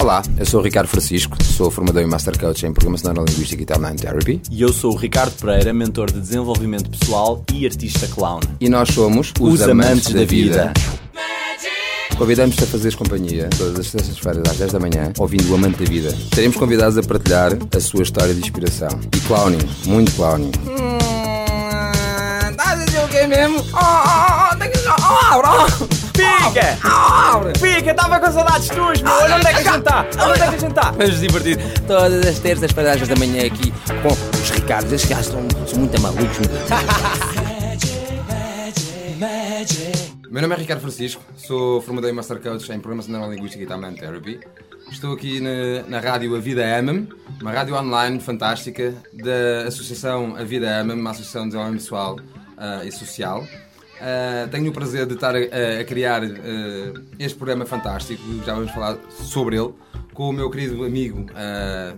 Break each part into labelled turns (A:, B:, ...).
A: Olá, eu sou o Ricardo Francisco, sou formador e Master Coach em Programação Neurolinguística e Timeline Therapy.
B: E eu sou o Ricardo Pereira, mentor de desenvolvimento pessoal e artista clown.
A: E nós somos os, amantes, da vida. Convidamos-te a fazeres companhia todas as sextas-feiras às 10 da manhã, ouvindo o Amante da Vida. Seremos convidados a partilhar a sua história de inspiração. E clowning, muito clowning.
C: Estás a dizer o que mesmo? Oh, oh, oh, tem que... Oh, bro!
B: Fica! Fica, estava com saudades tuas, meu! Olha onde é que a gente está! Olha onde é que a gente está!
A: Vamos divertir todas as terças-feiras às 10 da manhã aqui com os Ricardos. Estes gajos são, são muito malucos. Meu nome é Ricardo Francisco, sou formador e Master Coach em Programação Neurolinguística e Timeline Therapy. Estou aqui na, na rádio A Vida Ama-me, uma rádio online fantástica da Associação A Vida Ama-me, uma associação de desenvolvimento pessoal uh, e social. Uh, tenho o prazer de estar a, a criar uh, este programa fantástico, já vamos falar sobre ele, com o meu querido amigo,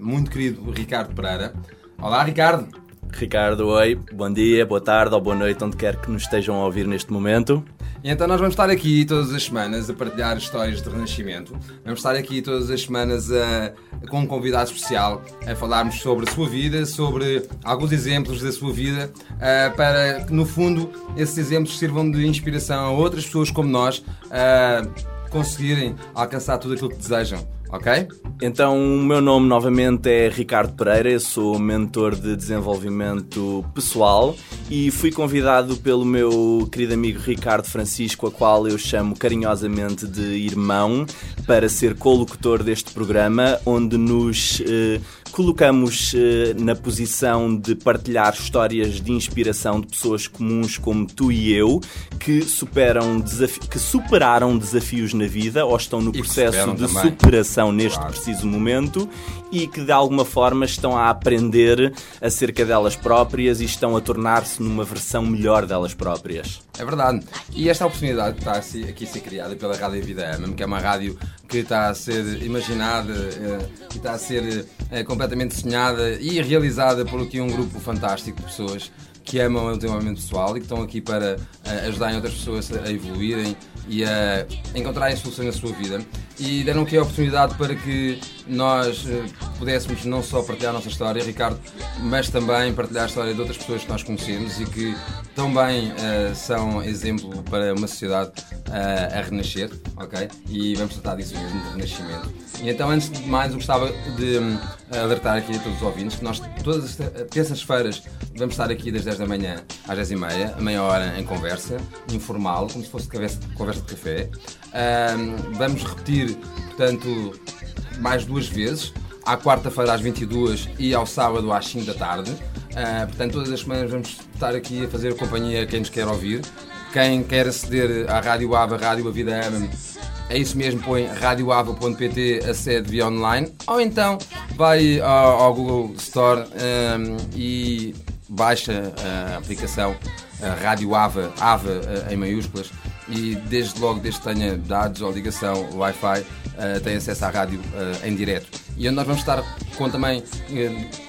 A: muito querido Ricardo Pereira. Olá, Ricardo!
B: Ricardo, oi, bom dia, boa tarde ou boa noite, onde quer que nos estejam a ouvir neste momento.
A: Então nós vamos estar aqui todas as semanas a partilhar histórias de renascimento. Vamos estar aqui todas as semanas a, com um convidado especial a falarmos sobre a sua vida, sobre alguns exemplos da sua vida, uh, para que no fundo esses exemplos sirvam de inspiração a outras pessoas como nós a conseguirem alcançar tudo aquilo que desejam ok?
B: Então, o meu nome novamente é Ricardo Pereira, eu sou mentor de desenvolvimento pessoal e fui convidado pelo meu querido amigo Ricardo Francisco, a qual eu chamo carinhosamente de irmão, para ser colocutor deste programa, onde nos eh, colocamos eh, na posição de partilhar histórias de inspiração de pessoas comuns como tu e eu, que superam que superaram desafios na vida ou estão no processo de também. superação neste claro. preciso momento e que de alguma forma estão a aprender acerca delas próprias e estão a tornar-se numa versão melhor delas próprias.
A: É verdade. E esta oportunidade que está aqui a ser criada pela Rádio Vida Ama, que é uma rádio que está a ser imaginada, eh, que está a ser eh, completamente sonhada e realizada por aqui um grupo fantástico de pessoas que amam o desenvolvimento pessoal e que estão aqui para eh, ajudarem outras pessoas a evoluírem e a encontrarem soluções na sua vida. E deram aqui a oportunidade para que nós uh, pudéssemos não só partilhar a nossa história, Ricardo, mas também partilhar a história de outras pessoas que nós conhecemos e que também uh, são exemplo para uma sociedade uh, a renascer, ok? E vamos tratar disso mesmo, de renascimento. E então, antes de mais, eu gostava de um, alertar aqui a todos os ouvintes que nós, todas as terças-feiras, vamos estar aqui das 10 da manhã às 10 e meia, meia hora em conversa, informal, como se fosse conversa, conversa de café. Um, vamos repetir, portanto, mais duas vezes, à quarta-feira às 22 e ao sábado às 5 da tarde. Uh, portanto, todas as semanas vamos estar aqui a fazer companhia a quem nos quer ouvir. Quem quer aceder à Rádio Ava, Rádio A Vida Ama, é isso mesmo, põe radioava.pt, acede via online, ou então vai ao, ao Google Store um, e baixa a aplicação a Rádio Ava, Ava em maiúsculas, e desde logo, desde que tenha dados ou ligação Wi-Fi, uh, tem acesso à rádio uh, em direto. E onde nós vamos estar com também uh,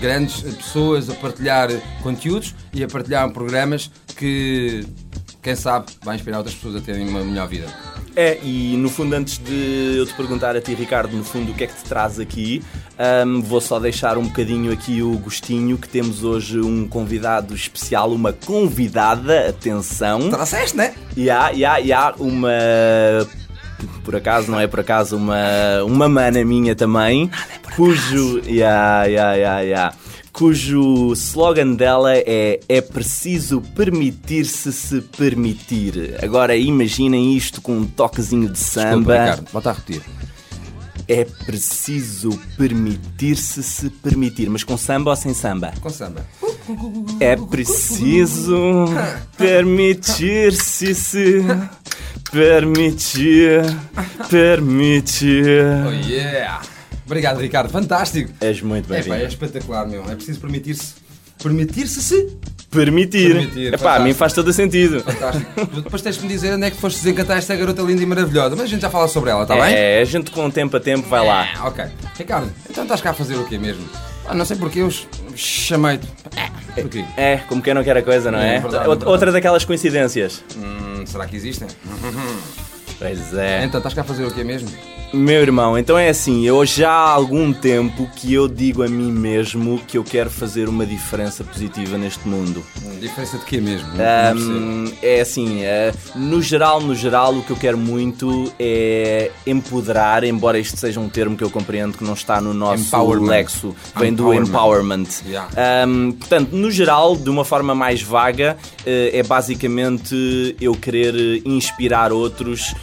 A: grandes pessoas a partilhar conteúdos e a partilhar programas que, quem sabe, vai inspirar outras pessoas a terem uma melhor vida.
B: É, e no fundo, antes de eu te perguntar a ti, Ricardo, no fundo, o que é que te traz aqui, um, vou só deixar um bocadinho aqui o gostinho que temos hoje um convidado especial, uma convidada, atenção.
A: Trouxeste, né?
B: E há, e há, e há uma por acaso, não é por acaso, uma, uma mana minha também,
A: Nada é por
B: cujo. Yeah, yeah, yeah, yeah cujo slogan dela é É preciso permitir-se se permitir. Agora imaginem isto com um toquezinho de samba. Desculpa,
A: Ricardo, volta a repetir.
B: É preciso permitir-se se permitir, mas com samba ou sem samba?
A: Com samba.
B: É preciso permitir-se se permitir, permitir.
A: Oh yeah! Obrigado, Ricardo. Fantástico.
B: És muito bem-vindo.
A: É, é espetacular, meu. É preciso permitir-se. Permitir-se se.
B: Permitir. Permitir. Epá, a mim faz todo o sentido.
A: Fantástico. Depois tens de me dizer onde é que foste desencantar esta garota linda e maravilhosa. Mas a gente já fala sobre ela, está
B: é,
A: bem?
B: É, a gente com tempo a tempo vai lá.
A: É, ok. Ricardo, então estás cá a fazer o quê mesmo? Ah, não sei porque eu chamei-te.
B: É? É, como quem não quer a coisa, não é? é? Verdade, Outra verdade. daquelas coincidências.
A: Hum, será que existem?
B: Pois é.
A: Então, estás cá a fazer o quê mesmo?
B: Meu irmão, então é assim, eu já há algum tempo que eu digo a mim mesmo que eu quero fazer uma diferença positiva neste mundo.
A: Diferença de quê mesmo?
B: Um, é assim, eh, no geral, no geral, o que eu quero muito é empoderar, embora isto seja um termo que eu compreendo que não está no nosso lexo, vem do
A: Empowerment. Yeah.
B: Um, portanto, no geral, de uma forma mais vaga, eh, é basicamente eu querer inspirar outros,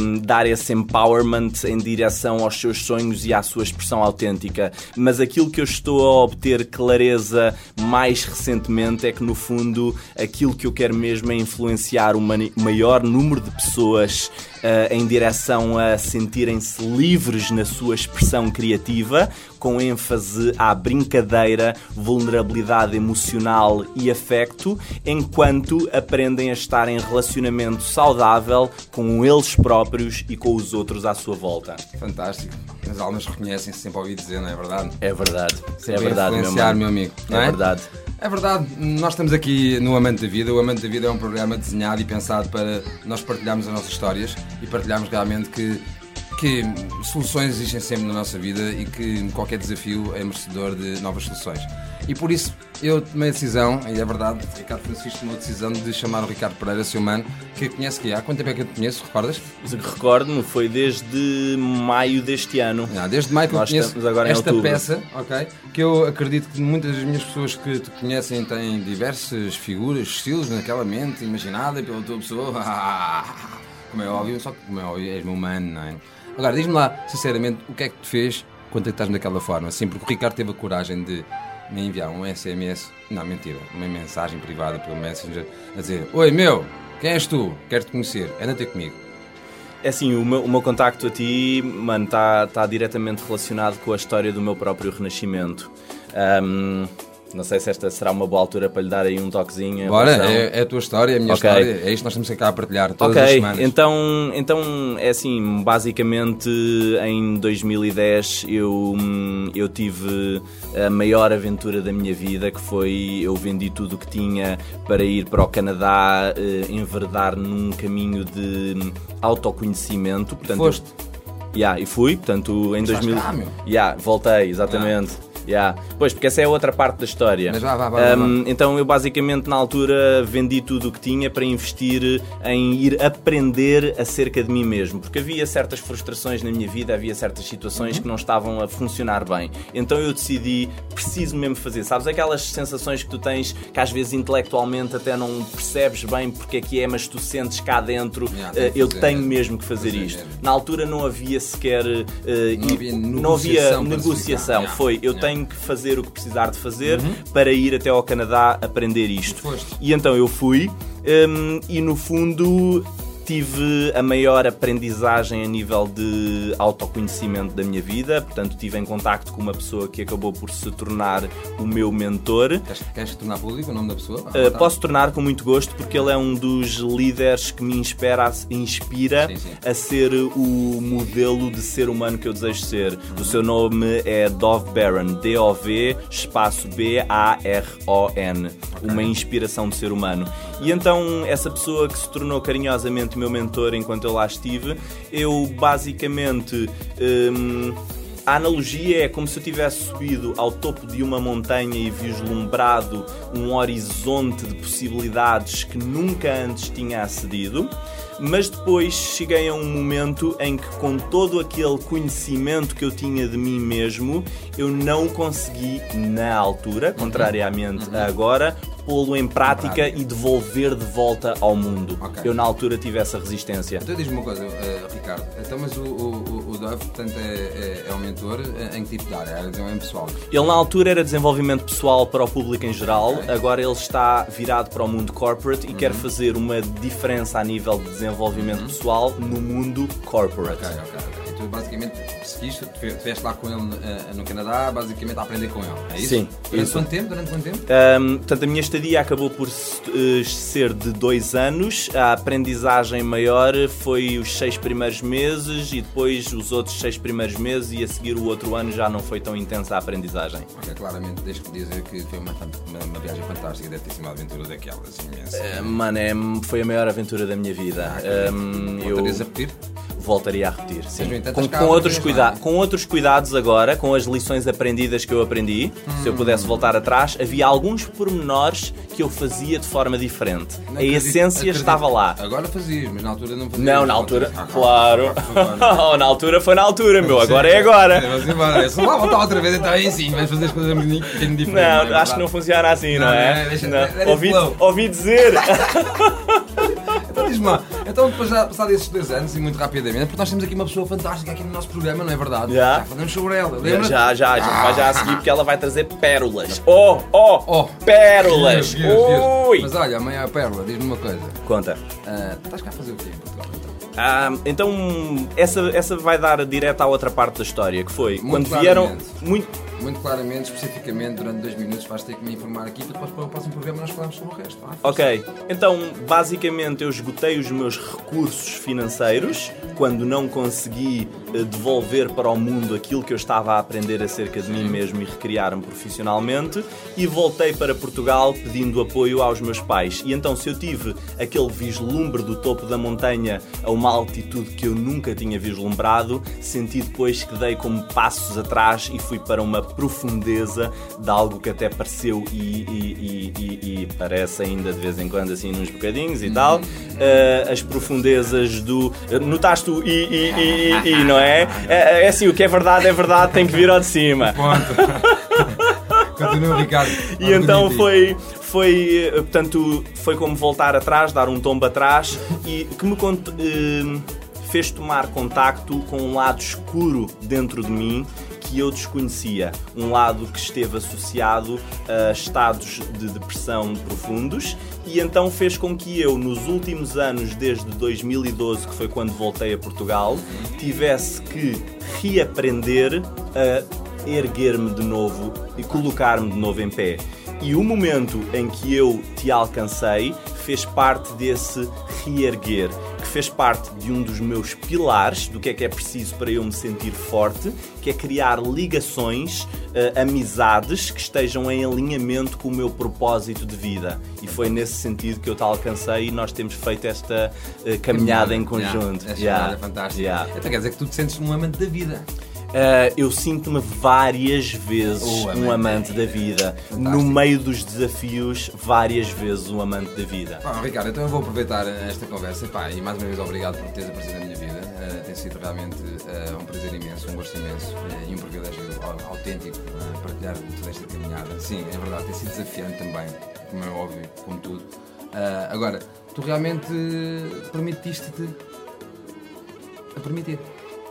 B: um, dar esse empowerment em direção aos seus sonhos e à sua expressão autêntica. Mas aquilo que eu estou a obter clareza mais recentemente é que, no fundo, aquilo que eu quero mesmo é influenciar o maior número de pessoas eh, em direção a sentirem-se livres na sua expressão criativa, com ênfase à brincadeira, vulnerabilidade emocional e afecto, enquanto aprendem a estar em relacionamento saudável com eles próprios e com os outros à sua volta.
A: Fantástico. As almas reconhecem-se, sempre ouvi dizer, não é verdade?
B: É verdade, é
A: Sempre a
B: verdade, meu,
A: meu amigo.
B: É,
A: é?
B: verdade.
A: É verdade, nós estamos aqui no Amante da Vida. O Amante da Vida é um programa desenhado e pensado para nós partilharmos as nossas histórias e partilharmos realmente que, que soluções existem sempre na nossa vida e que qualquer desafio é merecedor de novas soluções. E por isso eu tomei a decisão, e é verdade, Ricardo Francisco tomou a decisão de chamar o Ricardo Pereira, seu mano, que conhece que há. Quanto tempo é que eu te conheço, recordas?
B: Recordo-me, foi desde maio deste ano.
A: Ah, desde maio que eu
B: Nós
A: conheço
B: estamos agora em
A: esta peça, ok? Que eu acredito que muitas das minhas pessoas que te conhecem têm diversas figuras, estilos naquela mente imaginada pela tua pessoa. Como é óbvio, só que como é óbvio, és meu humano, não é? Agora, diz-me lá, sinceramente, o que é que te fez quando estás daquela forma? Assim, porque o Ricardo teve a coragem de me enviar um SMS, não, mentira, uma mensagem privada pelo Messenger a dizer: Oi, meu, quem és tu? Quero-te conhecer, anda ter comigo.
B: É assim, o meu, o meu contacto a ti, mano, está tá diretamente relacionado com a história do meu próprio renascimento. Ahm, não sei se esta será uma boa altura para lhe dar aí um toquezinho.
A: Bora, é, é a tua história, é a minha
B: Ok.
A: história, é isto que nós estamos cá a partilhar todas as
B: Ok,
A: semanas.
B: então, então é assim, basicamente em 2010 eu, eu tive a maior aventura da minha vida, que foi eu vendi tudo o que tinha para ir para o Canadá, eh, enverdar num caminho de autoconhecimento. Portanto,
A: Foste?
B: Eu, yeah, e fui, portanto, em
A: Estás
B: 2000.
A: cá, meu?
B: Yeah, voltei, exatamente. Yeah. Pois, porque essa é outra parte da história.
A: Mas vá, vá, vá.
B: Hum, então eu basicamente na altura vendi tudo o que tinha para investir em ir aprender acerca de mim mesmo, porque havia certas frustrações na minha vida, havia certas situações
A: Uhum.
B: que não estavam a funcionar bem. Então eu decidi, preciso mesmo fazer. Sabes aquelas sensações que tu tens que às vezes intelectualmente até não percebes bem porque é que é, mas tu sentes cá dentro,
A: Yeah, que
B: eu
A: fazer
B: tenho
A: mesmo.
B: mesmo que fazer
A: Fazer
B: isto.
A: mesmo.
B: Na altura não havia sequer eh,
A: Não havia
B: não havia
A: negociação ficar.
B: Foi eu
A: Yeah.
B: tenho que fazer o que precisar de fazer para ir até ao Canadá aprender isto.
A: Foste.
B: E então eu fui hum, e no fundo tive a maior aprendizagem a nível de autoconhecimento da minha vida, portanto tive em contacto com uma pessoa que acabou por se tornar o meu mentor.
A: Queres, queres tornar público o nome da pessoa?
B: Uh, posso tornar com muito gosto porque ele é um dos líderes que me inspira, a- inspira
A: Sim, sim.
B: a ser o modelo de ser humano que eu desejo ser. O seu nome é Dov Baron, D-O-V espaço B-A-R-O-N. Uma inspiração de ser humano. E então, essa pessoa que se tornou carinhosamente meu mentor enquanto eu lá estive, eu basicamente. hum, a analogia é como se eu tivesse subido ao topo de uma montanha e vislumbrado um horizonte de possibilidades que nunca antes tinha acedido, mas depois cheguei a um momento em que, com todo aquele conhecimento que eu tinha de mim mesmo, eu não consegui, na altura, contrariamente a agora, pô-lo em prática e devolver de volta ao mundo.
A: Ok.
B: Eu, na altura, tive essa resistência.
A: Então diz-me uma coisa, eh, Ricardo. Então, mas o, o, o- Dove, portanto, é, é, é um mentor em que tipo de área? É desenvolvimento pessoal?
B: Ele na altura era desenvolvimento pessoal para o público em geral, agora ele está virado para o mundo corporate e
A: Uhum.
B: quer fazer uma diferença a nível de desenvolvimento pessoal no mundo corporate.
A: Ok, ok, ok. E tu basicamente seguiste, tu estiveste lá com ele uh, no Canadá, basicamente a aprender com ele. É isso?
B: Sim,
A: Durante
B: isso.
A: quanto tempo? Durante quanto tempo?
B: Um, portanto, a minha estadia acabou por uh, ser de dois anos. A aprendizagem maior foi os seis primeiros meses e depois os outros seis primeiros meses e a seguir o outro ano já não foi tão intensa a aprendizagem.
A: Ok, claramente, deixo que dizer que foi uma, uma, uma viagem fantástica, deve ter sido uma aventura daquelas imensas.
B: Uh, mano, é, foi a maior aventura da minha vida. Um, eu
A: a repetir?
B: Voltaria a repetir, sim.
A: Mas, no entanto,
B: Com, com outros cuida
A: é?
B: com outros cuidados agora, com as lições aprendidas que eu aprendi, se eu pudesse voltar atrás, havia alguns pormenores que eu fazia de forma diferente.
A: Não
B: a
A: acredito-
B: essência
A: acredito.
B: estava lá.
A: Agora fazias, mas na altura não fazias.
B: Não, na altura,
A: Ah,
B: claro.
A: por favor.
B: Oh, na altura foi na altura, meu. Agora é agora.
A: Vamos embora. Se lá voltar outra vez, então aí sim, vais fazer as coisas um bocadinho diferentes.
B: Não, acho que não funciona assim, não, é?
A: é,
B: Ouvi, ouvi dizer.
A: Então então depois já passados esses dois anos e muito rapidamente, porque nós temos aqui uma pessoa fantástica aqui no nosso programa, não é verdade?
B: Já.
A: Já falamos sobre ela, lembra?
B: Já, já, a gente vai já a seguir porque ela vai trazer pérolas. Oh, oh,
A: Oh.
B: pérolas.
A: Deus, Deus, Deus.
B: Ui.
A: Mas olha, amanhã a Pérola, diz-me uma coisa.
B: Conta.
A: Ah, estás cá a fazer o quê em Portugal então?
B: Ah, então, essa, essa vai dar direto à outra parte da história, que foi
A: Muito
B: quando vieram.
A: claramente.
B: Muito,
A: Muito claramente, especificamente, durante dois minutos vais ter que me informar aqui para depois para o próximo programa nós falarmos sobre o resto. vá?
B: Ok, então basicamente eu esgotei os meus recursos financeiros quando não consegui eh, devolver para o mundo aquilo que eu estava a aprender acerca de mim mesmo e recriar-me profissionalmente e voltei para Portugal pedindo apoio aos meus pais. E então, se eu tive aquele vislumbre do topo da montanha a uma altitude que eu nunca tinha vislumbrado, senti depois que dei como passos atrás e fui para uma profundeza de algo que até pareceu e, e- e- e- parece ainda de vez em quando assim nos bocadinhos e tal eh, as profundezas do notaste o e, e, não é? é? É assim, o que é verdade é verdade, tem que vir ao de cima
A: Continua, Ricardo.
B: e então foi, foi, eh, portanto, foi como voltar atrás, dar um tombo atrás e que me eh, fez tomar contacto com um lado escuro dentro de mim que eu desconhecia. Um lado que esteve associado a estados de depressão profundos e então fez com que eu, nos últimos anos, desde 2012, que foi quando voltei a Portugal, tivesse que reaprender a erguer-me de novo e colocar-me de novo em pé. E o momento em que eu te alcancei fez parte desse reerguer, fez parte de um dos meus pilares do que é que é preciso para eu me sentir forte, que é criar ligações, eh, amizades que estejam em alinhamento com o meu propósito de vida. E foi nesse sentido que eu te alcancei e nós temos feito esta eh, caminhada em conjunto.
A: Yeah, essa
B: Yeah.
A: é fantástica.
B: Yeah.
A: Então quer dizer que tu te sentes um amante da vida.
B: Uh, eu sinto-me várias vezes
A: O amante
B: um amante da vida. No meio dos desafios, várias vezes um amante da vida.
A: Pá, Ricardo, então eu vou aproveitar esta conversa pá, e mais uma vez obrigado por teres aparecido na minha vida. Eh, tem sido realmente eh, um prazer imenso, um gosto imenso eh, e um privilégio au- autêntico eh, partilhar toda esta caminhada. Sim, é verdade, tem sido desafiante também, como é óbvio, como tudo. Eh, agora, tu realmente permitiste-te a permitir.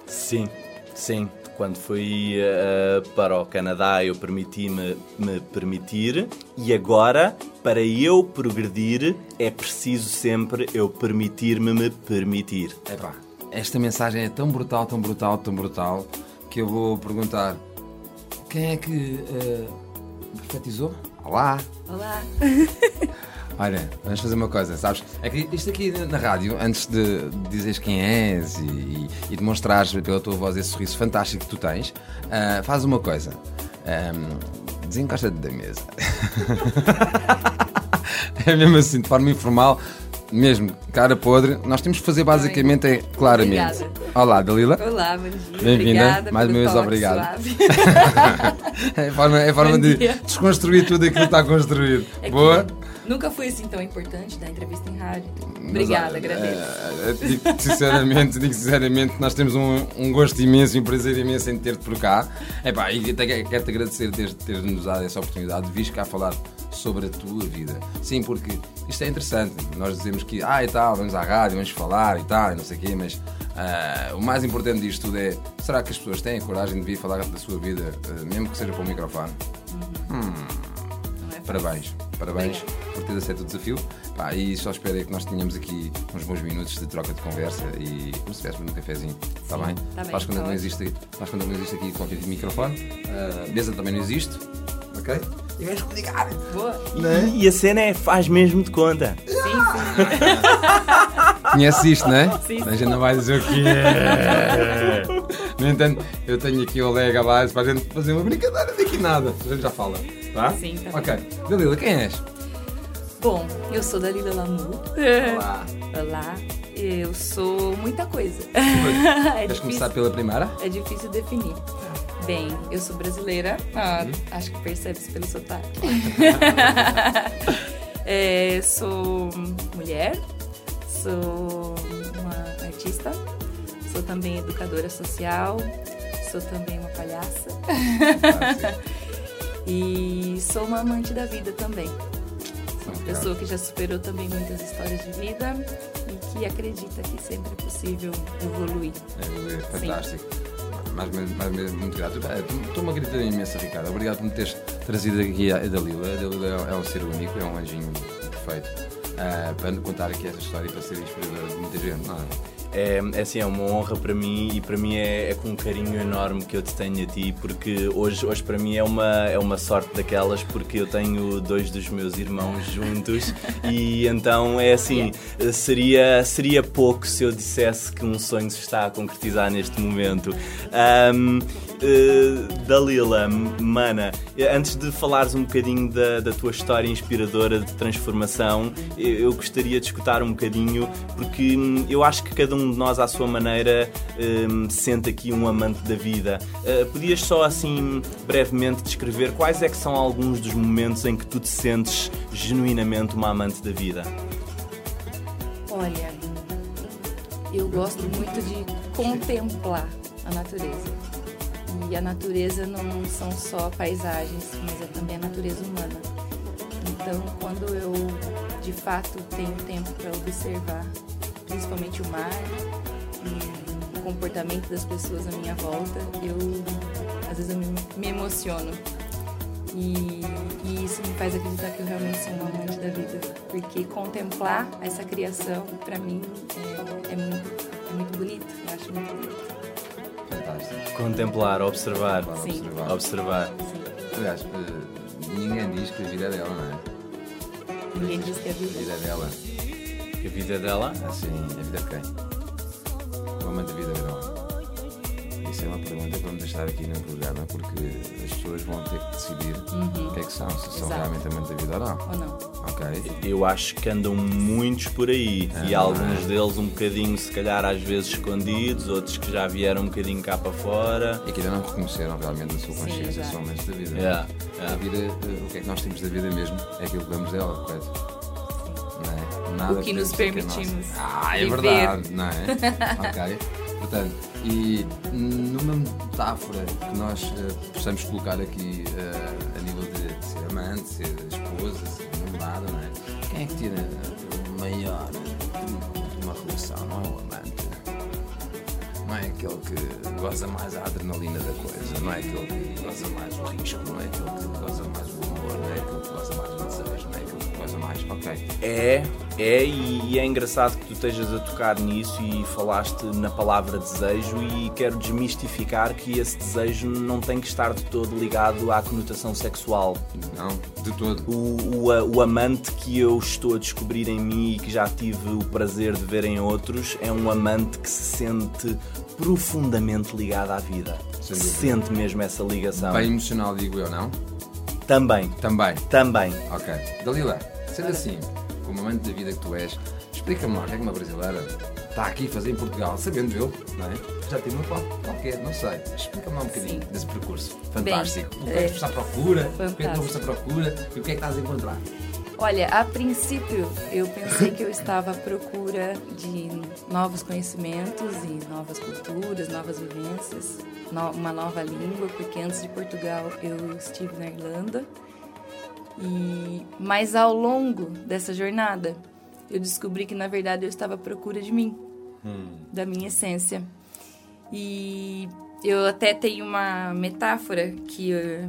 B: Sim, sim. Quando fui uh, para o Canadá, eu permiti-me me permitir, e agora, para eu progredir, é preciso sempre eu permitir-me me permitir.
A: Epá, esta mensagem é tão brutal, tão brutal, tão brutal que eu vou perguntar quem é que eh, profetizou? Olá!
D: Olá.
A: Olha, vamos fazer uma coisa, sabes? É que isto aqui na rádio, antes de dizeres quem és e, e, e demonstrares pela tua voz esse sorriso fantástico que tu tens, ah, faz uma coisa. Ahm, Desencosta-te da mesa. é mesmo assim, de forma informal, mesmo, cara podre. Nós temos que fazer basicamente é claramente.
D: Obrigada.
A: Olá, Dalila.
D: Olá, bom dia.
A: Bem-vinda. Mais uma vez, obrigado. É a forma, é a forma de
D: dia.
A: desconstruir tudo aquilo que está construído.
D: É que
A: Boa?
D: Nunca fui assim tão importante da entrevista em rádio. Obrigada,
A: Mas,
D: agradeço.
A: eh, eh, digo sinceramente, digo sinceramente nós temos um, um gosto imenso e um prazer imenso em ter-te por cá. Epá, e quero-te agradecer teres, teres nos dado essa oportunidade de vir cá falar sobre a tua vida. Sim, porque isto é interessante. Nós dizemos que, ah, e tal, vamos à rádio, vamos falar e tal, e não sei o quê, mas ah, o mais importante disto tudo é: será que as pessoas têm a coragem de vir falar da sua vida, eh, mesmo que seja para o microfone?
D: É fácil.
A: Parabéns, parabéns por teres aceito o desafio. Pá, e só espero é que nós tenhamos aqui uns bons minutos de troca de conversa e como se estivéssemos num cafezinho. Está bem?
D: tá bem,
A: Faz quando
D: tá
A: não existe, faz quando não existe aqui qualquer tipo de microfone. A mesa também não existe. Ok? E vamos comunicar.
D: Boa.
B: E, e a cena é faz mesmo de conta.
D: Sim, sim.
A: Conheces isto, não é?
D: Sim,
A: A gente não vai dizer o que é. No entanto, eu tenho aqui o Lega base para a gente fazer uma brincadeira daqui nada. A gente já fala. Tá?
D: Sim, tá
A: Ok. Dalila, quem és?
D: Bom, eu sou Dalila Lamu.
A: Olá.
D: Olá. Eu sou muita coisa. é,
A: Queres
D: difícil,
A: começar pela primeira?
D: é difícil definir. Bem, eu sou brasileira. Ah, acho que percebe-se pelo sotaque. É, sou mulher. Sou uma artista. Sou também educadora social. Sou também uma palhaça. E sou uma amante da vida também. Sou uma pessoa que já superou também muitas histórias de vida e que acredita que sempre é possível evoluir.
A: É, é fantástico. Mais, mais, mais, muito grato. É, Estou-me a gritar imensa, Ricardo. Obrigado por me teres trazido aqui a Dalila. A Dalila é, é um ser único, é um anjinho perfeito. ah, para contar aqui essa história e para ser inspiradora de muita gente, não é?
B: É, é assim, é uma honra para mim e para mim é, é com um carinho enorme que eu te tenho a ti, porque hoje, hoje para mim é uma, é uma sorte daquelas, porque eu tenho dois dos meus irmãos juntos e então é assim, seria, seria pouco se eu dissesse que um sonho se está a concretizar neste momento. Ahm, eh, Dalila, mana, eh, antes de falares um bocadinho da, da tua história inspiradora de transformação, eu, eu gostaria de escutar um bocadinho, porque hum, eu acho que cada um de nós, à sua maneira, hum, sente aqui um amante da vida. Eh, podias só, assim, brevemente descrever quais é que são alguns dos momentos em que tu te sentes genuinamente uma amante da vida?
D: Olha, eu gosto muito de contemplar a natureza. E a natureza não são só paisagens, mas é também a natureza humana. Então, quando eu de fato tenho tempo para observar, principalmente o mar e o comportamento das pessoas à minha volta, eu às vezes eu me, emociono. E, e isso me faz acreditar que eu realmente sou uma amante da vida. Porque contemplar essa criação, para mim, é, é muito, é muito bonito. Eu acho muito bonito.
A: Fantástico.
B: Contemplar, observar.
A: Para
D: Sim.
A: observar.
B: Observar.
D: Sim.
A: Aliás, eh, ninguém diz que a vida é dela, não é?
D: Ninguém diz que a
A: A
D: vida
A: vida é dela.
B: A vida é dela?
A: Assim, a vida de quem? O amante da vida é dela. Isso é uma pergunta que vamos deixar aqui no programa porque as pessoas vão ter que decidir o que é que são, se são
D: Exato.
A: realmente amantes da vida ou não.
D: ou não.
A: Ok?
B: Eu acho que andam muitos por aí e
A: Ah.
B: alguns deles um bocadinho, se calhar, às vezes escondidos, outros que já vieram um bocadinho cá para fora.
A: E que ainda não reconheceram realmente na sua consciência são amantes da vida.
B: Yeah,
A: A
B: yeah.
A: vida, eh, o que é que nós temos da vida mesmo? É aquilo que damos dela, correto? Não é? Nada
D: O que nos
A: que é
D: permitimos
A: nosso. Ah, é
D: viver.
A: verdade, não é? ok. Portanto, e numa metáfora que nós eh, possamos colocar aqui eh, a nível de ser amante, ser esposa, ser é? Que tira o maior de uma relação? Não é o amante. Não é aquele que goza mais a adrenalina da coisa, não é aquele que goza mais o risco, não é aquele que goza mais o é mais é mais. Ok.
B: É, é, e, é engraçado que tu estejas a tocar nisso e falaste na palavra desejo e quero desmistificar que esse desejo não tem que estar de todo ligado à conotação sexual.
A: Não, de todo.
B: O, o, o amante que eu estou a descobrir em mim e que já tive o prazer de ver em outros é um amante que se sente profundamente ligado à vida. Sente mesmo essa ligação.
A: Bem emocional, digo eu, não?
B: Também,
A: Também.
B: também.
A: Ok. Dalila, sendo assim, como amante da vida que tu és, explica-me lá o que é que uma brasileira está aqui a fazer em Portugal, sabendo eu, não é? Já tem uma qual- qualquer, não sei. Explica-me lá um bocadinho desse percurso. Fantástico. o que é que
D: é.
A: tu estás à procura? O que é que estás à procura? E o que é que estás a encontrar?
D: Olha, a princípio eu pensei que eu estava à procura de novos conhecimentos e novas culturas, novas vivências, no- uma nova língua, porque antes de Portugal eu estive na Irlanda. E mas ao longo dessa jornada eu descobri que na verdade eu estava à procura de mim, da minha essência. E eu até tenho uma metáfora que eh,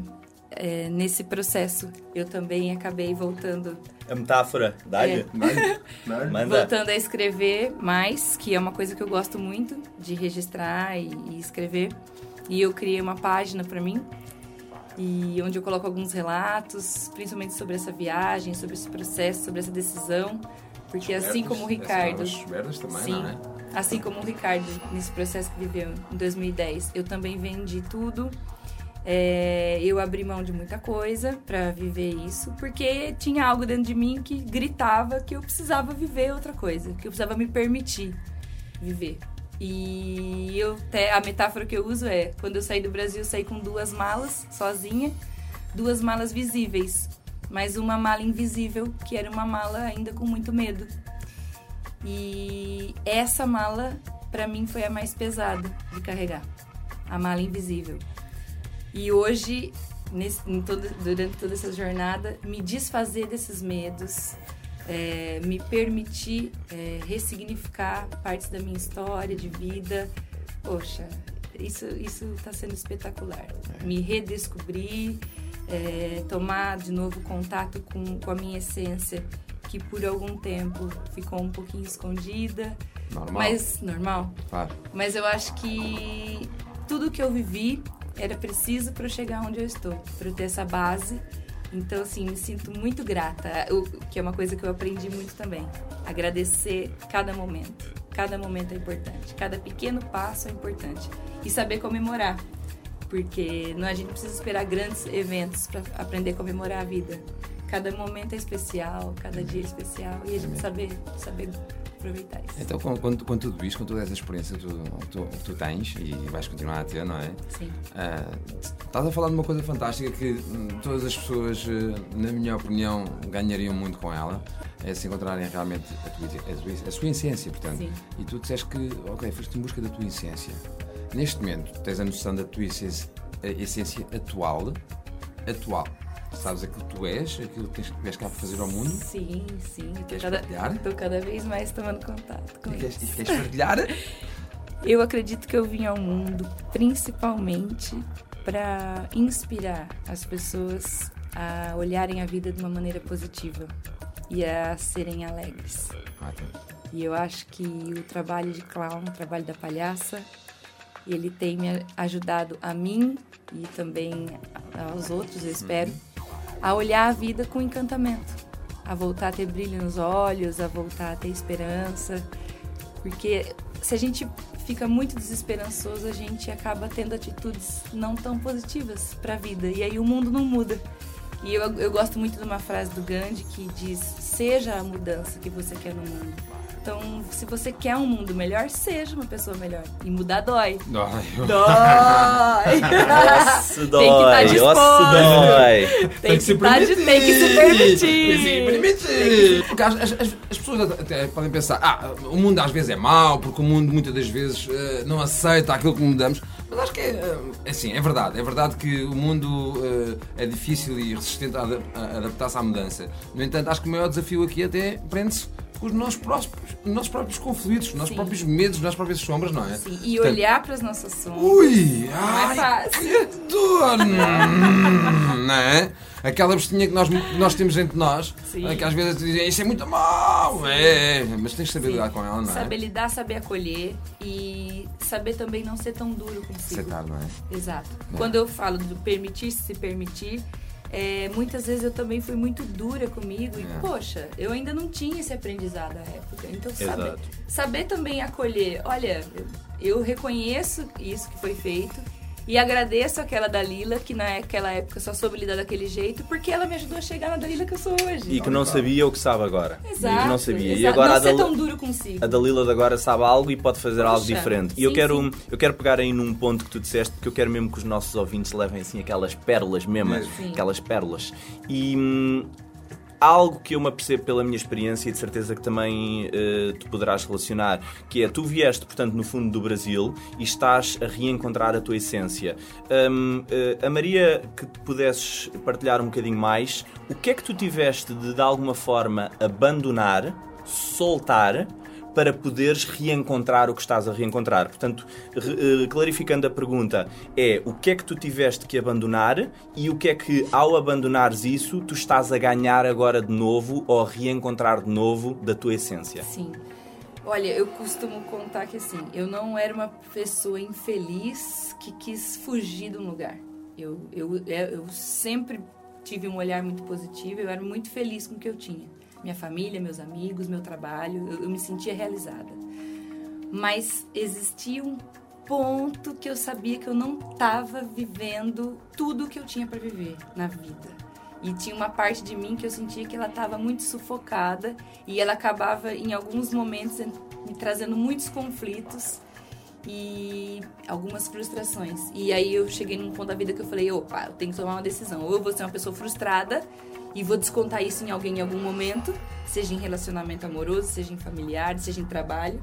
D: é, nesse processo eu também acabei voltando
B: A metáfora, dá-lhe. Manda.
D: voltando a escrever mais, que é uma coisa que eu gosto muito de registrar e, e escrever. E eu criei uma página para mim, e onde eu coloco alguns relatos, principalmente sobre essa viagem, sobre esse processo, sobre essa decisão, porque assim como o Ricardo, sim,
A: não é?
D: assim como o Ricardo nesse processo que viveu em 2010, eu também vendi tudo. É, eu abri mão de muita coisa para viver isso, porque tinha algo dentro de mim que gritava que eu precisava viver outra coisa, que eu precisava me permitir viver. E eu até a metáfora que eu uso é, quando eu saí do Brasil, eu saí com duas malas sozinha, duas malas visíveis, mas uma mala invisível, que era uma mala ainda com muito medo. E essa mala para mim foi a mais pesada de carregar, a mala invisível. E hoje, nesse, todo, durante toda essa jornada, me desfazer desses medos, é, me permitir é, ressignificar partes da minha história de vida. Poxa, isso isso está sendo espetacular. Me redescobrir, é, tomar de novo contato com, com a minha essência, que por algum tempo ficou um pouquinho escondida.
A: Normal.
D: Mas normal.
A: Claro.
D: Mas eu acho que tudo que eu vivi era preciso para eu chegar onde eu estou, para eu ter essa base. Então, assim, me sinto muito grata, o que é uma coisa que eu aprendi muito também. Agradecer cada momento. Cada momento é importante, cada pequeno passo é importante. E saber comemorar, porque não a gente precisa esperar grandes eventos para aprender a comemorar a vida. Cada momento é especial, cada dia é especial e a gente saber, saber aproveitar isso.
A: Então, com, com, com tudo isto, com toda essa experiência que tu, tu, tu tens e vais continuar a ter, não é?
D: Sim.
A: Ah, estás a falar de uma coisa fantástica que hum, todas as pessoas, eh, na minha opinião, ganhariam muito com ela, é se encontrarem realmente a, tua, a, tua, a sua essência, portanto.
D: Sim.
A: E tu disseste que, ok, foste em busca da tua essência. Neste momento, tens a noção da tua essência, essência atual, atual. Sabes aquilo que tu és, aquilo que tens, cá para fazer ao mundo.
D: Sim, sim. Estou
A: Queres
D: cada,
A: partilhar?
D: tô cada vez mais tomando contato com
A: E queres,
D: isso.
A: e queres partilhar?
D: Eu acredito que eu vim ao mundo principalmente para inspirar as pessoas a olharem a vida de uma maneira positiva e a serem alegres.
A: Ótimo.
D: E eu acho que o trabalho de clown, o trabalho da palhaça, ele tem me ajudado a mim e também aos outros, eu espero, a olhar a vida com encantamento, a voltar a ter brilho nos olhos, a voltar a ter esperança, porque se a gente fica muito desesperançoso, a gente acaba tendo atitudes não tão positivas para a vida e aí o mundo não muda. E eu, eu gosto muito de uma frase do Gandhi que diz: seja a mudança que você quer no mundo. Então, se você quer um mundo melhor, seja uma pessoa melhor. E mudar dói.
A: Ai,
D: Dói!
B: Osso
D: Tem que tá
B: dói, osso
D: disposto.
B: dói.
D: tem, que tá de- tem que se permitir.
A: Tem que se permitir. Porque as, as- as- as pessoas até podem pensar, ah, o mundo às vezes é mau, porque o mundo muitas das vezes eh, não aceita aquilo que mudamos. Mas acho que é, eh, é assim, é verdade. É verdade que o mundo eh, é difícil e resistente a, a adaptar-se à mudança. No entanto, acho que o maior desafio aqui até prende-se com os nossos próprios, nossos próprios conflitos, os nossos
D: Sim.
A: próprios medos, as nossas próprias sombras, não é?
D: Sim, e
A: Portanto,
D: olhar para as nossas sombras.
A: Ui!
D: Não é
A: Ai,
D: fácil.
A: que dor! Não é? Aquela bestinha que nós, nós temos entre nós,
D: Sim.
A: é que às vezes dizem isso é muito mau, é, mas tens de saber
D: Sim.
A: lidar com ela, não é?
D: Saber lidar, saber acolher e saber também não ser tão duro consigo.
A: Aceitar, não é?
D: Exato.
A: É.
D: Quando eu falo do permitir-se se permitir, é, muitas vezes eu também fui muito dura comigo e,
A: É.
D: poxa, eu ainda não tinha esse aprendizado à época. Então, saber, saber também acolher. Olha, eu, eu reconheço isso que foi feito e agradeço aquela Dalila, que naquela época só soube lidar daquele jeito, porque ela me ajudou a chegar na Dalila que eu sou hoje.
B: E que não sabia o que sabe agora.
D: Exato.
B: E que não sabia. E
D: exato.
B: agora
D: não
B: a,
D: ser
B: Dal-
D: tão duro consigo.
B: a Dalila de agora sabe algo e pode fazer algo diferente. E eu
D: sim,
B: quero,
D: sim.
B: eu quero pegar aí num ponto que tu disseste, porque eu quero mesmo que os nossos ouvintes levem assim aquelas pérolas mesmo,
D: Sim.
B: aquelas pérolas. E hum, algo que eu me apercebo pela minha experiência e de certeza que também eh, tu poderás relacionar, que é tu vieste, portanto, no fundo do Brasil e estás a reencontrar a tua essência. Hum, eh, a Maria, que te pudesses partilhar um bocadinho mais, o que é que tu tiveste de, de alguma forma, abandonar, soltar, para poderes reencontrar o que estás a reencontrar. Portanto, eh, clarificando a pergunta, é o que é que tu tiveste que abandonar e o que é que, ao abandonares isso, tu estás a ganhar agora de novo ou a reencontrar de novo da tua essência.
D: Sim. Olha, eu costumo contar que assim, eu não era uma pessoa infeliz que quis fugir de um lugar. Eu, eu, eu sempre tive um olhar muito positivo, eu era muito feliz com o que eu tinha. Minha família, meus amigos, meu trabalho, eu, eu me sentia realizada. Mas existia um ponto que eu sabia que eu não estava vivendo tudo o que eu tinha para viver na vida. E tinha uma parte de mim que eu sentia que ela estava muito sufocada e ela acabava, em alguns momentos, en- me trazendo muitos conflitos e algumas frustrações. E aí eu cheguei num ponto da vida que eu falei: opa, eu tenho que tomar uma decisão. Ou eu vou ser uma pessoa frustrada e vou descontar isso em alguém em algum momento, seja em relacionamento amoroso, seja em familiar, seja em trabalho.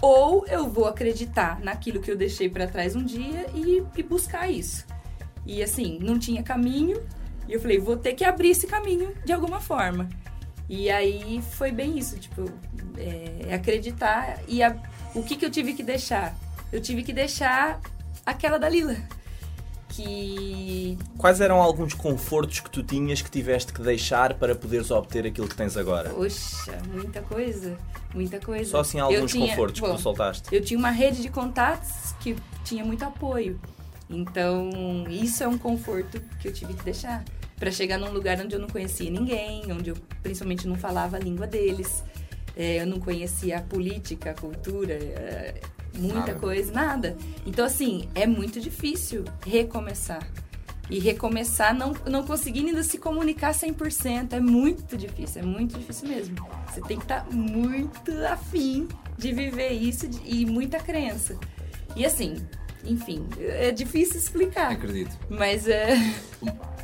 D: Ou eu vou acreditar naquilo que eu deixei para trás um dia e, e buscar isso. E assim, não tinha caminho. E eu falei, vou ter que abrir esse caminho de alguma forma. E aí foi bem isso, tipo, é, acreditar. E a- o que, que eu tive que deixar? Eu tive que deixar aquela da Lila. Que
B: Quais eram alguns confortos que tu tinhas que tiveste que deixar para poderes obter aquilo que tens agora?
D: Poxa, muita coisa, muita coisa.
B: Só assim alguns
D: tinha-
B: confortos que
D: bom,
B: tu soltaste.
D: Eu tinha uma rede de contatos que tinha muito apoio. Então, isso é um conforto que eu tive que deixar. Pra chegar num lugar onde eu não conhecia ninguém, onde eu principalmente não falava a língua deles. É, eu não conhecia a política, a cultura, é, muita
A: Nada.
D: coisa, nada. Então, assim, é muito difícil recomeçar. E recomeçar não, não conseguindo ainda se comunicar 100%. É muito difícil, é muito difícil mesmo. Você tem que estar muito afim de viver isso e muita crença. E assim, enfim, é difícil explicar.
A: Acredito.
D: Mas é.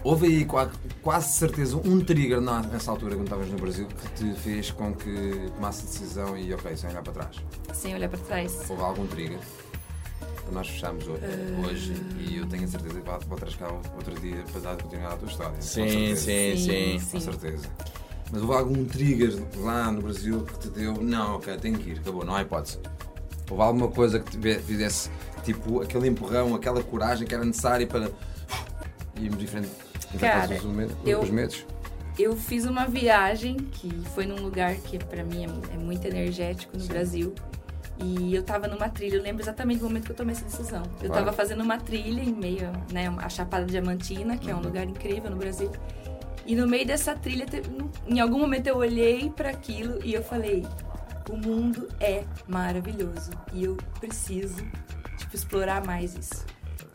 A: Houve aí qua- quase certeza um trigger nessa altura, quando estavas no Brasil, que te fez com que tomasse a decisão e, ok, sem olhar para trás.
D: Sem olhar para trás.
A: Houve algum trigger? Nós fecharmos hoje,
D: Ah.
A: hoje e eu tenho a certeza que trazer cá outro dia para dar continuidade à tua história.
B: Sim,
A: certeza.
B: sim, sim.
A: Com certeza. Mas houve algum trigger lá no Brasil que te deu, não, ok, tenho que ir, acabou, não há hipótese. Houve alguma coisa que te fizesse, tipo, aquele empurrão, aquela coragem que era necessária para irmos em frente,
D: Cara,
A: os,
D: eu-
A: os medos?
D: Eu fiz uma viagem que foi num lugar que pra mim é, é muito energético no Brasil. E eu tava numa trilha, eu lembro exatamente do momento que eu tomei essa decisão. Eu
A: Claro.
D: tava fazendo uma trilha em meio, né, a Chapada Diamantina, que é um lugar incrível no Brasil. E no meio dessa trilha, em algum momento eu olhei para aquilo e eu falei: o mundo é maravilhoso e eu preciso explorar mais isso.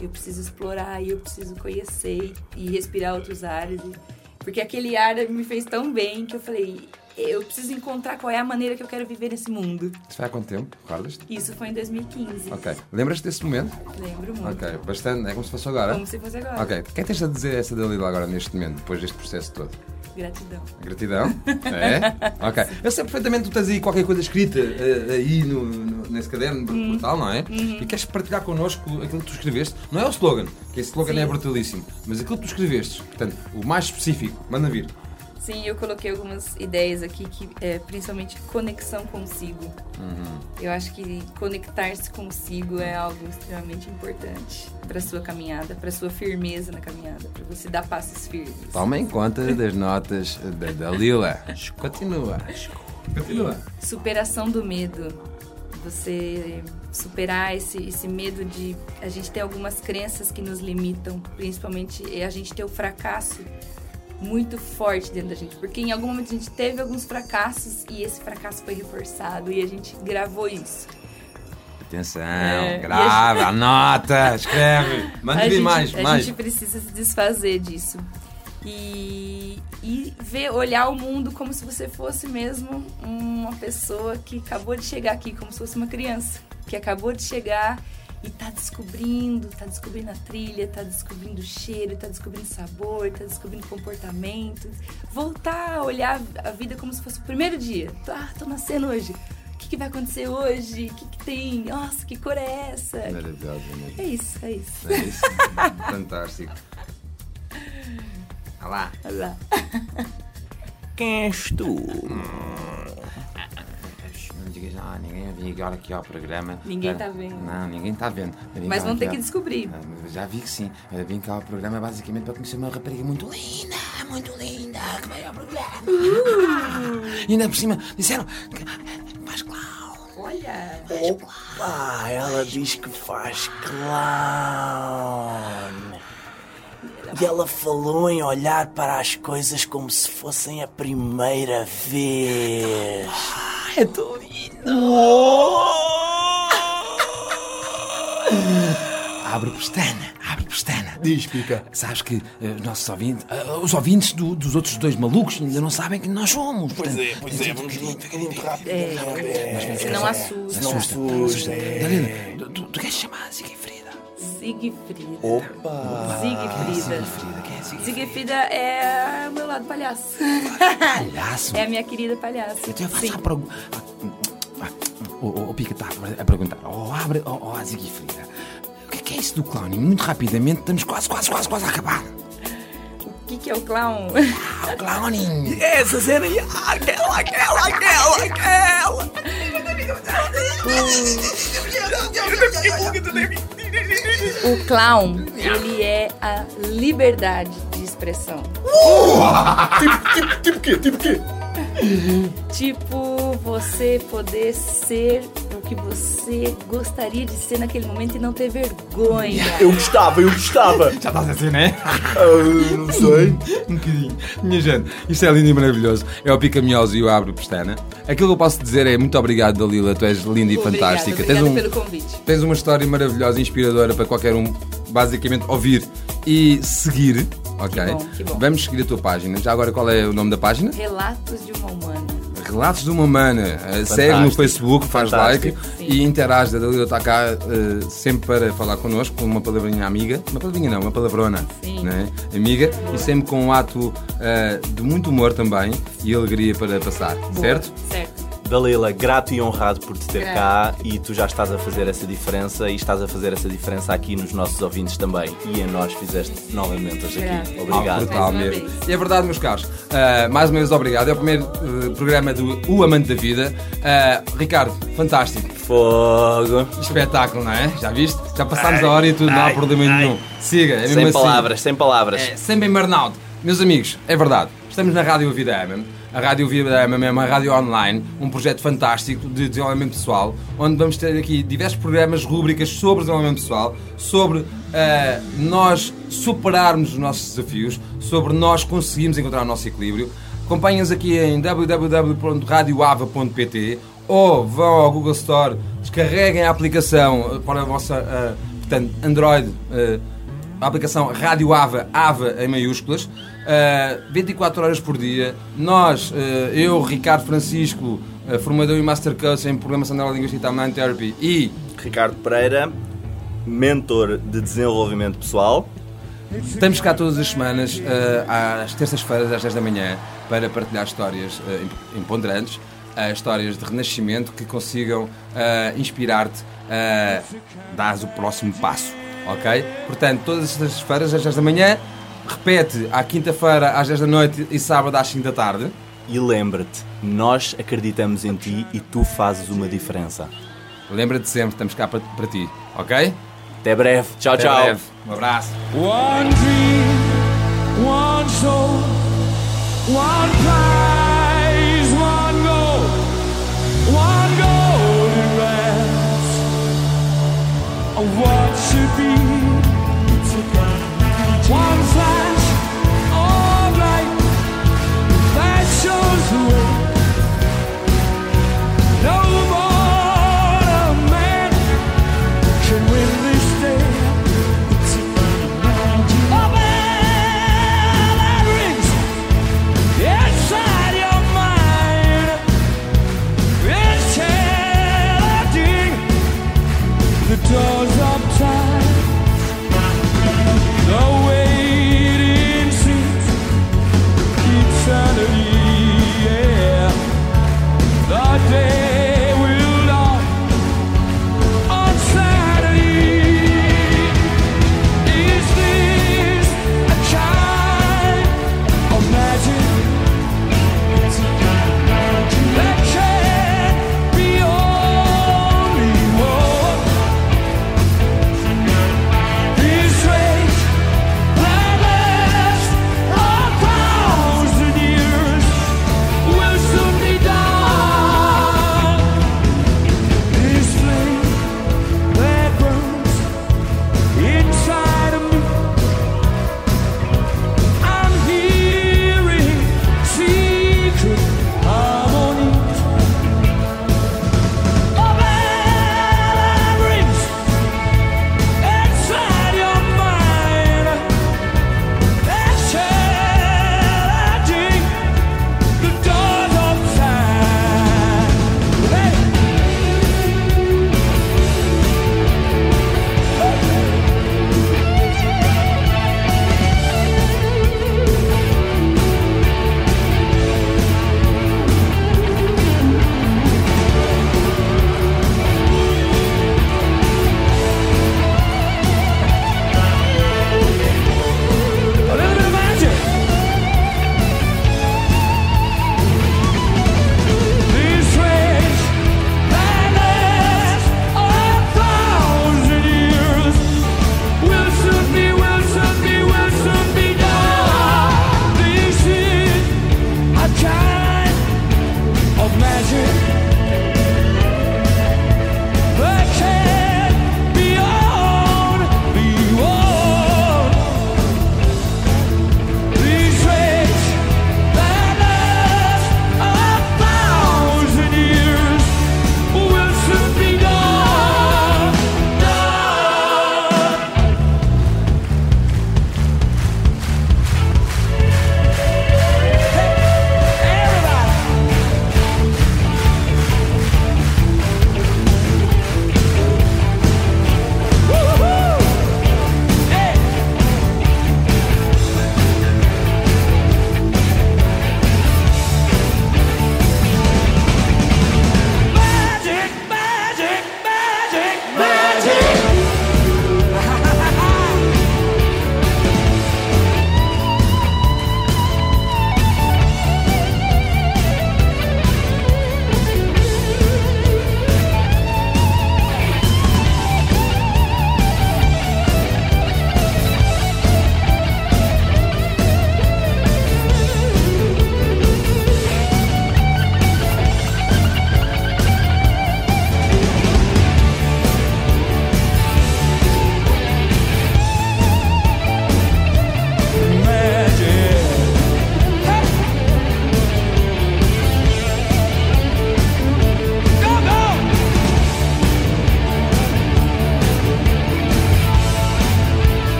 D: Eu preciso explorar e eu preciso conhecer e respirar outros ares. e- Porque aquele ar me fez tão bem que eu falei: eu preciso encontrar qual é a maneira que eu quero viver nesse mundo.
A: Isso foi há quanto tempo? Recordas-te?
D: Isso foi em 2015.
A: Ok. Lembras-te desse momento?
D: Lembro muito.
A: Ok, bastante, é como se fosse agora.
D: Como se fosse agora.
A: Ok, o que é que tens a dizer essa Dalila agora neste momento, depois deste processo todo?
D: Gratidão.
A: Gratidão? É? Ok. Eu sei perfeitamente que tu tens aí qualquer coisa escrita eh, aí no, no- nesse caderno
D: Uhum.
A: brutal, não é? E queres partilhar connosco aquilo que tu escreveste? Não é o slogan, que esse slogan
D: Sim.
A: é brutalíssimo, mas aquilo que tu escreveste, portanto, o mais específico, manda vir.
D: Sim, eu coloquei algumas ideias aqui que é principalmente conexão consigo.
A: Uhum.
D: Eu acho que conectar-se consigo é algo extremamente importante para sua caminhada, para sua firmeza na caminhada, para você dar passos firmes.
A: Toma em conta das notas da Dalila. Continua. Continua.
D: Superação do medo. Você superar esse, esse medo de. A gente tem algumas crenças que nos limitam, principalmente é a gente ter o fracasso muito forte dentro da gente. Porque em algum momento a gente teve alguns fracassos e esse fracasso foi reforçado e a gente gravou isso.
A: Atenção,
D: É,
A: grava, anota, escreve. Manda
D: a gente,
A: mais,
D: a
A: mais.
D: gente precisa se desfazer disso. E, e ver, olhar o mundo como se você fosse mesmo uma pessoa que acabou de chegar aqui, como se fosse uma criança, que acabou de chegar e tá descobrindo, tá descobrindo a trilha, tá descobrindo o cheiro, tá descobrindo sabor, tá descobrindo comportamento. Voltar a olhar a vida como se fosse o primeiro dia. Ah, tô nascendo hoje. O que, que vai acontecer hoje? O que, que tem? Nossa, que cor é essa?
A: Maravilhosa, mesmo.
D: É isso, é isso.
A: É isso. Fantástico. Olha lá.
D: Olha lá.
B: Quem és tu?
A: não digas, ah, ninguém vem agora aqui ao programa.
D: Ninguém
A: para-
D: tá vendo.
A: Não, ninguém está vendo.
D: Mas
A: cá
D: vão ter que descobrir.
A: Ah, Já vi que sim. Eu vim cá ao programa basicamente para conhecer uma rapariga muito linda, muito linda, que veio ao programa. E ainda por cima disseram que faz clown.
D: Olha!
B: Opa, ela diz que faz clown. E ela falou em olhar para as coisas como se fossem a primeira vez.
A: É tão lindo. Abre pestana, abre pestana.
B: Diz, Pica.
A: Sabes que os nossos ouvintes, eh, os ouvintes do- dos outros dois malucos ainda não sabem quem nós somos.
B: Pois é, pois é, vamos muito rápido.
D: É, se não assusta.
B: Não assusta.
A: Dalila, tu, tu, tu queres chamar a Sigfrida?
D: Siegfrieda.
B: Opa!
D: Siegfrieda.
A: Sigfrida, quem é Sigfrida?
D: Siegfrieda é o meu lado palhaço.
A: Palhaço?
D: É a minha querida palhaço.
A: Eu faço
D: Sim.
A: a pergunta. O, o, o Pica está a perguntar. Oh, abre, oh, oh, a Sigfrida. O que é, que é isso do clowning? Muito rapidamente, estamos quase, quase, quase, quase a acabar.
D: O que, que é o clown?
A: Ah, o clowning!
B: Essa cena aí, aquela, aquela, aquela, aquela!
D: O clown, ele é a liberdade de expressão.
B: Tipo, tipo, tipo o quê? Tipo o quê?
D: Tipo, você poder ser o que você gostaria de ser naquele momento e não ter vergonha.
B: Eu gostava, eu gostava.
A: Já estás assim, não é?
B: Ah, não sei.
A: Um bocadinho. Minha gente, isto é lindo e maravilhoso. É o Pica Mioso e o Abro Pestana. Aquilo que eu posso dizer é muito obrigado, Dalila. Tu és linda e
D: Obrigada,
A: fantástica.
D: Obrigada
A: um-
D: pelo convite.
A: Tens uma história maravilhosa e inspiradora para qualquer um, basicamente, ouvir e seguir. Ok?
D: Que bom, que bom.
A: Vamos seguir a tua página. Já agora, qual é o nome da página?
D: Relatos de uma humana.
A: Relatos de uma Mana. Uh, Segue no Facebook, faz like
B: Fantástico.
A: e interage. A Dalila está cá uh, sempre para falar connosco com uma palavrinha amiga. Uma palavrinha não, uma palavrona.
D: Sim.
A: Né? Amiga. E sempre com um ato uh, de muito humor também e alegria para passar. Certo?
D: Certo.
B: Dalila, grato e honrado por te ter
D: Grato.
B: cá e tu já estás a fazer essa diferença e estás a fazer essa diferença aqui nos nossos ouvintes também e em nós fizeste novamente hoje aqui.
A: Ah,
B: Obrigado.
D: uma
A: mesmo. E é verdade, meus caros. Uh, mais uma vez, obrigado. É o primeiro uh, programa do O Amante da Vida. Uh, Ricardo, fantástico.
B: Fogo.
A: Espetáculo, não é? Já viste? Já passámos a hora e tudo, não há
B: ai,
A: problema
B: ai.
A: nenhum. Siga, é mesmo
B: Sem
A: assim.
B: palavras, sem palavras.
A: É, sempre em burnout. Meus amigos, é verdade. Estamos na Rádio Vida MM. A Rádio MM é uma rádio online, um projeto fantástico de desenvolvimento pessoal, onde vamos ter aqui diversos programas, rúbricas sobre desenvolvimento pessoal, sobre eh, nós superarmos os nossos desafios, sobre nós conseguirmos encontrar o nosso equilíbrio. Acompanhem-nos aqui em www.radioava.pt ou vão ao Google Store, descarreguem a aplicação eh, para a vossa eh, portanto, Android. eh, a aplicação Rádio Ava, Ava em maiúsculas, uh, 24 horas por dia. Nós, uh, eu, Ricardo Francisco, uh, formador em Master Coach em Programação Neurolinguística e Mind Therapy e
B: Ricardo Pereira, mentor de desenvolvimento pessoal.
A: estamos cá todas as semanas, às terças-feiras, às 10 da manhã, para partilhar histórias empoderantes, histórias de renascimento que consigam inspirar-te a dar o próximo passo. Ok? Portanto, todas as terças-feiras, às 10 da manhã, repete à quinta-feira, às 10 da noite e sábado, às 5 da tarde.
B: E lembra-te, nós acreditamos em ti e tu fazes uma diferença.
A: Lembra-te sempre, estamos cá para, para ti. Ok?
B: Até breve. Tchau,
A: Até
B: tchau.
A: breve. Um abraço.
E: One dream, one soul, one doors up.